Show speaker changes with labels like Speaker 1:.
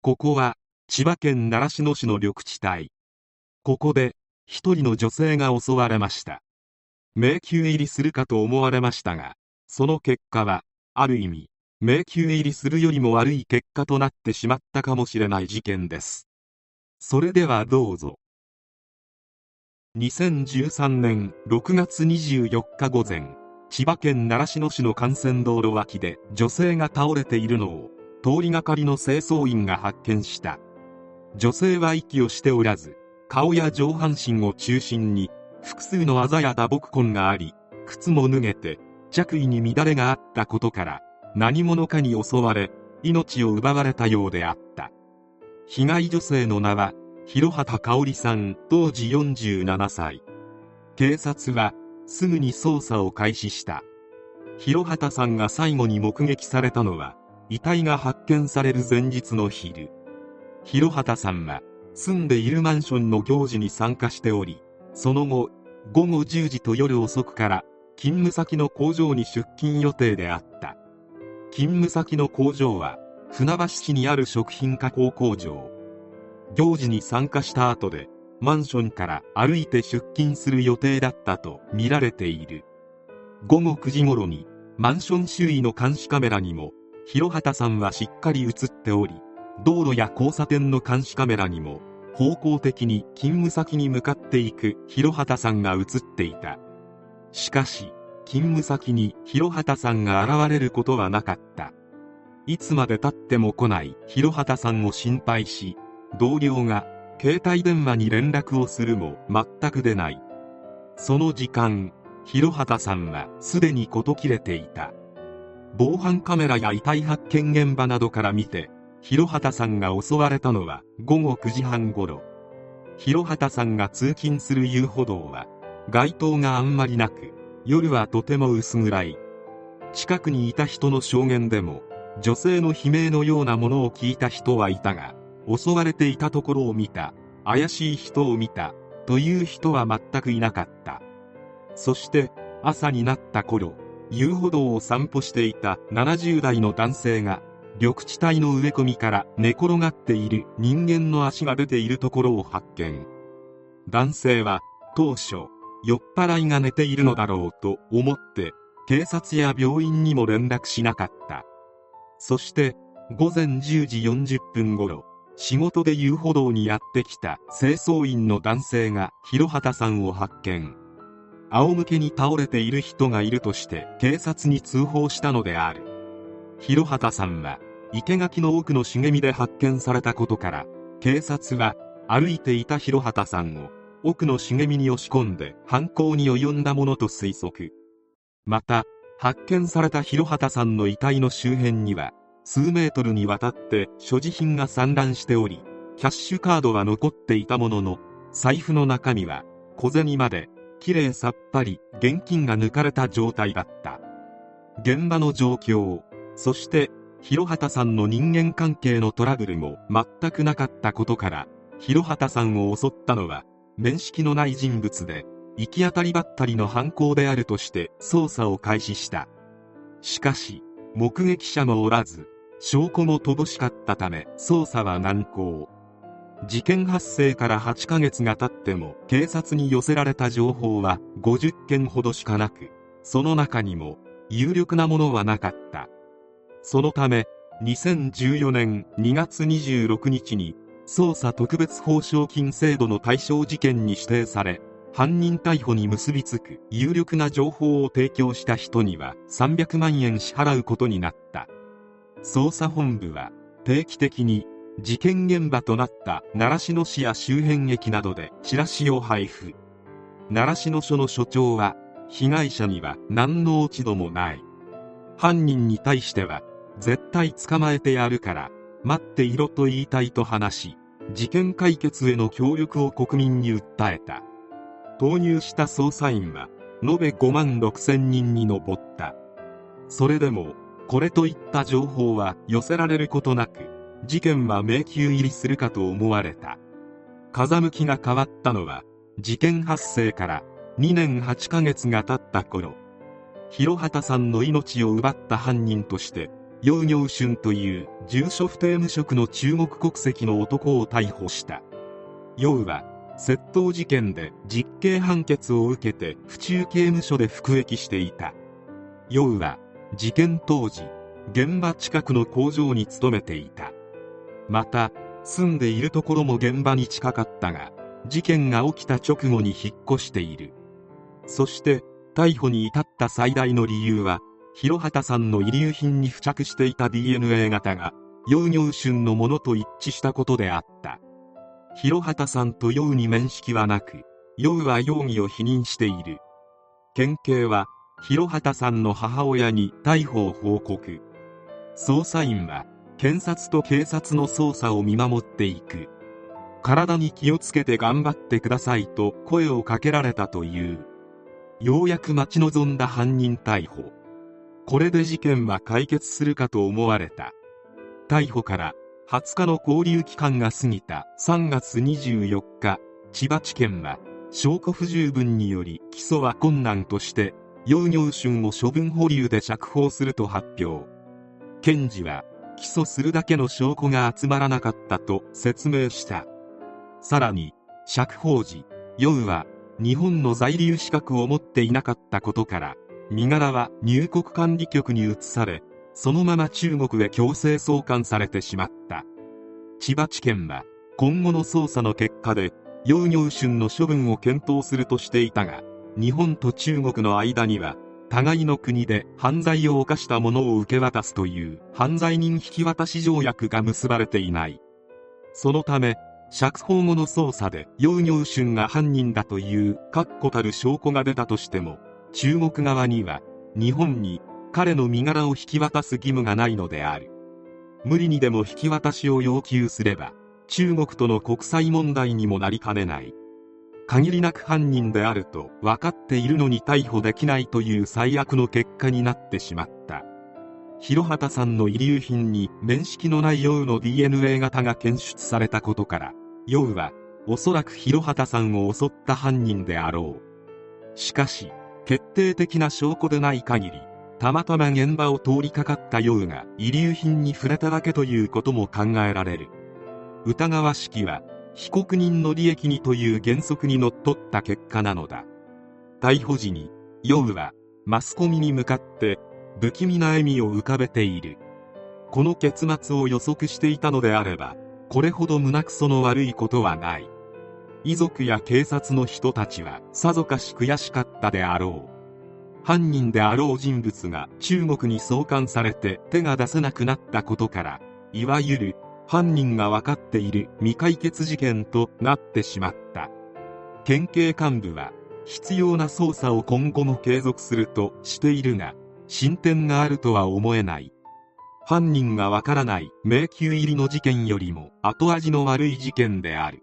Speaker 1: ここは千葉県習志野市の緑地帯。ここで一人の女性が襲われました。迷宮入りするかと思われましたがその結果はある意味迷宮入りするよりも悪い結果となってしまったかもしれない事件です。それではどうぞ。2013年6月24日午前千葉県習志野市の幹線道路脇で女性が倒れているのを通りがかりの清掃員が発見した。女性は息をしておらず顔や上半身を中心に複数のあざや打撲痕があり靴も脱げて着衣に乱れがあったことから何者かに襲われ命を奪われたようであった。被害女性の名は広畑香織さん当時47歳。警察はすぐに捜査を開始した。広畑さんが最後に目撃されたのは遺体が発見される前日の昼。広畑さんは住んでいるマンションの行事に参加しておりその後午後10時と夜遅くから勤務先の工場に出勤予定であった。勤務先の工場は船橋市にある食品加工工場。行事に参加した後でマンションから歩いて出勤する予定だったとみられている。午後9時頃にマンション周囲の監視カメラにも広畑さんはしっかり映っており道路や交差点の監視カメラにも方向的に勤務先に向かっていく広畑さんが映っていた。しかし勤務先に広畑さんが現れることはなかった。いつまでたっても来ない広畑さんを心配し同僚が携帯電話に連絡をするも全く出ない。その時間広畑さんはすでに事切れていた。防犯カメラや遺体発見現場などから見て広畑さんが襲われたのは午後9時半ごろ広畑さんが通勤する遊歩道は街灯があんまりなく夜はとても薄暗い。近くにいた人の証言でも女性の悲鳴のようなものを聞いた人はいたが襲われていたところを見た。怪しい人を見たという人は全くいなかった。そして朝になった頃遊歩道を散歩していた70代の男性が緑地帯の植え込みから寝転がっている人間の足が出ているところを発見。男性は当初酔っ払いが寝ているのだろうと思って警察や病院にも連絡しなかった。そして午前10時40分頃仕事で遊歩道にやってきた清掃員の男性が広畑さんを発見。仰向けに倒れている人がいるとして警察に通報したのである。広畑さんは生垣の奥の茂みで発見されたことから警察は歩いていた広畑さんを奥の茂みに押し込んで犯行に及んだものと推測。また発見された広畑さんの遺体の周辺には数メートルにわたって所持品が散乱しておりキャッシュカードは残っていたものの財布の中身は小銭まできれいさっぱり現金が抜かれた状態だった。現場の状況そして広畑さんの人間関係のトラブルも全くなかったことから広畑さんを襲ったのは面識のない人物で行き当たりばったりの犯行であるとして捜査を開始した。しかし目撃者もおらず証拠も乏しかったため捜査は難航。事件発生から8ヶ月が経っても警察に寄せられた情報は50件ほどしかなくその中にも有力なものはなかった。そのため2014年2月26日に捜査特別報奨金制度の対象事件に指定され犯人逮捕に結びつく有力な情報を提供した人には300万円支払うことになった。捜査本部は定期的に事件現場となった習志野市や周辺駅などでチラシを配布。習志野署の署長は被害者には何の落ち度もない。犯人に対しては絶対捕まえてやるから待っていろと言いたいと話し事件解決への協力を国民に訴えた。投入した捜査員は延べ5万6千人に上った。それでもこれといった情報は寄せられることなく事件は迷宮入りするかと思われた。風向きが変わったのは事件発生から2年8ヶ月が経った頃。広畑さんの命を奪った犯人として楊行春という住所不定無職の中国国籍の男を逮捕した。楊は窃盗事件で実刑判決を受けて府中刑務所で服役していた。楊は事件当時現場近くの工場に勤めていた。また住んでいるところも現場に近かったが事件が起きた直後に引っ越している。そして逮捕に至った最大の理由は広畑さんの遺留品に付着していた DNA 型が楊行春のものと一致したことであった。広畑さんと楊に面識はなく楊は容疑を否認している。県警は広畑さんの母親に逮捕を報告。捜査員は検察と警察の捜査を見守っていく。体に気をつけて頑張ってくださいと声をかけられたという。ようやく待ち望んだ犯人逮捕。これで事件は解決するかと思われた。逮捕から20日の勾留期間が過ぎた。3月24日千葉地検は証拠不十分により起訴は困難として楊行春を処分保留で釈放すると発表。検事は起訴するだけの証拠が集まらなかったと説明した。さらに釈放時楊は日本の在留資格を持っていなかったことから身柄は入国管理局に移されそのまま中国へ強制送還されてしまった。千葉地検は今後の捜査の結果で楊行春の処分を検討するとしていたが日本と中国の間には互いの国で犯罪を犯した者を受け渡すという犯罪人引き渡し条約が結ばれていない。そのため釈放後の捜査で楊行春が犯人だという確固たる証拠が出たとしても中国側には日本に彼の身柄を引き渡す義務がないのである。無理にでも引き渡しを要求すれば中国との国際問題にもなりかねない。限りなく犯人であると分かっているのに逮捕できないという最悪の結果になってしまった。広畑さんの遺留品に面識のない楊の DNA 型が検出されたことから楊はおそらく広畑さんを襲った犯人であろう。しかし決定的な証拠でない限りたまたま現場を通りかかった楊が遺留品に触れただけということも考えられる。疑わしきは被告人の利益にという原則にのっとった結果なのだ。逮捕時にヨウはマスコミに向かって不気味な笑みを浮かべている。この結末を予測していたのであればこれほど胸くその悪いことはない。遺族や警察の人たちはさぞかし悔しかったであろう。犯人であろう人物が中国に送還されて手が出せなくなったことからいわゆる犯人が分かっている未解決事件となってしまった。県警幹部は必要な捜査を今後も継続するとしているが進展があるとは思えない。犯人がわからない迷宮入りの事件よりも後味の悪い事件である。